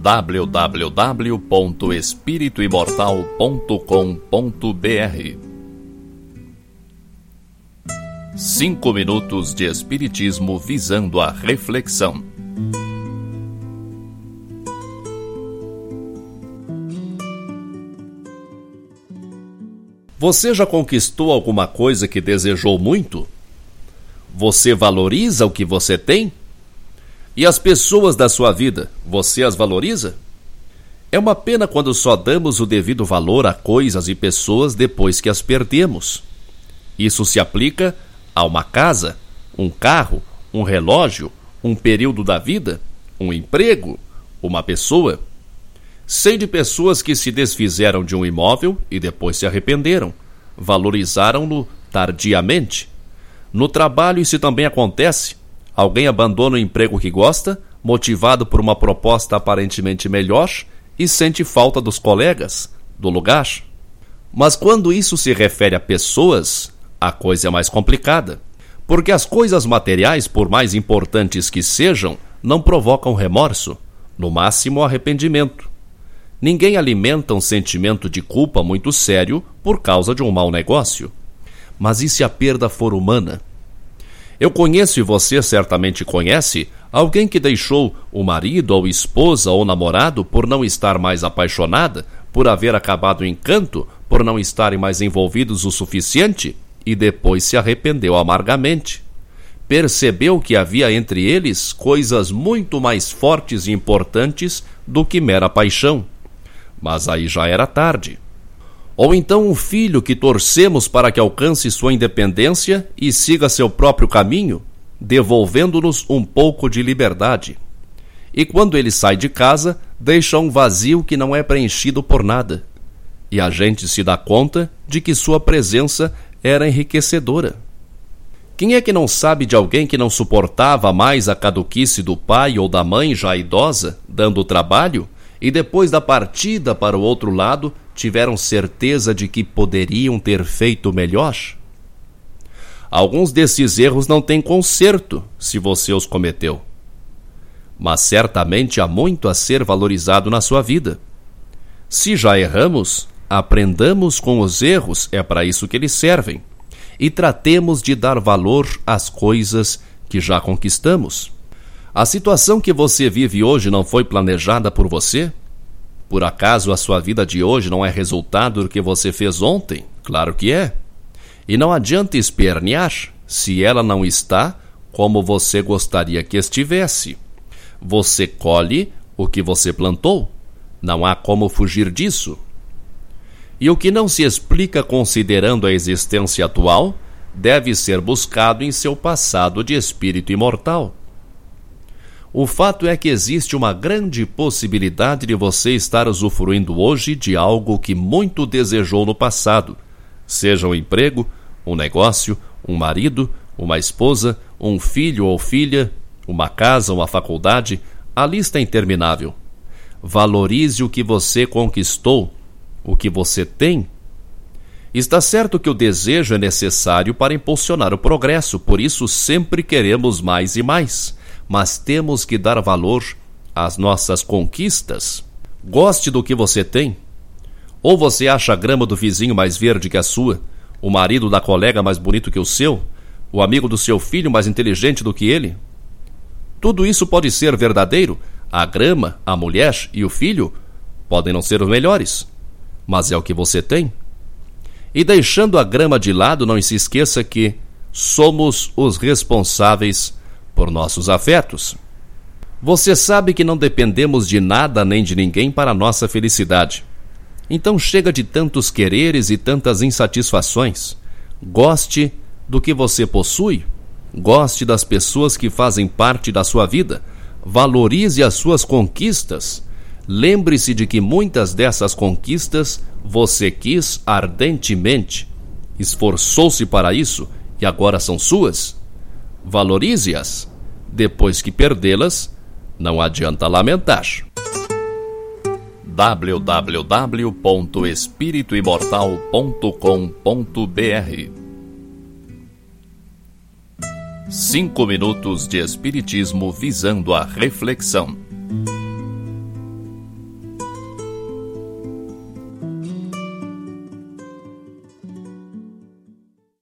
www.espirituimortal.com.br Cinco minutos de Espiritismo visando a reflexão. Você já conquistou alguma coisa que desejou muito? Você valoriza o que você tem? E as pessoas da sua vida, você as valoriza? É uma pena quando só damos o devido valor a coisas e pessoas depois que as perdemos. Isso se aplica a uma casa, um carro, um relógio, um período da vida, um emprego, uma pessoa. Sei de pessoas que se desfizeram de um imóvel e depois se arrependeram, valorizaram-no tardiamente. No trabalho isso também acontece. Alguém abandona o emprego que gosta, motivado por uma proposta aparentemente melhor, e sente falta dos colegas, do lugar. Mas quando isso se refere a pessoas, a coisa é mais complicada. Porque as coisas materiais, por mais importantes que sejam, não provocam remorso, no máximo arrependimento. Ninguém alimenta um sentimento de culpa muito sério por causa de um mau negócio. Mas e se a perda for humana? Eu conheço e você certamente conhece alguém que deixou o marido ou esposa ou namorado por não estar mais apaixonada, por haver acabado o encanto, por não estarem mais envolvidos o suficiente e depois se arrependeu amargamente. Percebeu que havia entre eles coisas muito mais fortes e importantes do que mera paixão. Mas aí já era tarde. Ou então um filho que torcemos para que alcance sua independência e siga seu próprio caminho, devolvendo-nos um pouco de liberdade. E quando ele sai de casa, deixa um vazio que não é preenchido por nada. E a gente se dá conta de que sua presença era enriquecedora. Quem é que não sabe de alguém que não suportava mais a caduquice do pai ou da mãe já idosa, dando trabalho, e depois da partida para o outro lado tiveram certeza de que poderiam ter feito melhor? Alguns desses erros não têm conserto se você os cometeu. Mas certamente há muito a ser valorizado na sua vida. Se já erramos, aprendamos com os erros, é para isso que eles servem. E tratemos de dar valor às coisas que já conquistamos. A situação que você vive hoje não foi planejada por você? Por acaso a sua vida de hoje não é resultado do que você fez ontem? Claro que é. E não adianta espernear se ela não está como você gostaria que estivesse. Você colhe o que você plantou. Não há como fugir disso. E o que não se explica considerando a existência atual deve ser buscado em seu passado de espírito imortal. O fato é que existe uma grande possibilidade de você estar usufruindo hoje de algo que muito desejou no passado, seja um emprego, um negócio, um marido, uma esposa, um filho ou filha, uma casa, uma faculdade, a lista é interminável. Valorize o que você conquistou, o que você tem. Está certo que o desejo é necessário para impulsionar o progresso, por isso sempre queremos mais e mais mas temos que dar valor às nossas conquistas. Goste do que você tem. Ou você acha a grama do vizinho mais verde que a sua, o marido da colega mais bonito que o seu, o amigo do seu filho mais inteligente do que ele? Tudo isso pode ser verdadeiro. A grama, a mulher e o filho podem não ser os melhores, mas é o que você tem. E deixando a grama de lado, não se esqueça que somos os responsáveis por nossos afetos. Você sabe que não dependemos de nada nem de ninguém para nossa felicidade. Então chega de tantos quereres e tantas insatisfações. Goste do que você possui. Goste das pessoas que fazem parte da sua vida. Valorize as suas conquistas. Lembre-se de que muitas dessas conquistas você quis ardentemente, esforçou-se para isso e agora são suas. Valorize-as. Depois que perdê-las, não adianta lamentar. www.espirituimortal.com.br Cinco minutos de Espiritismo visando a reflexão.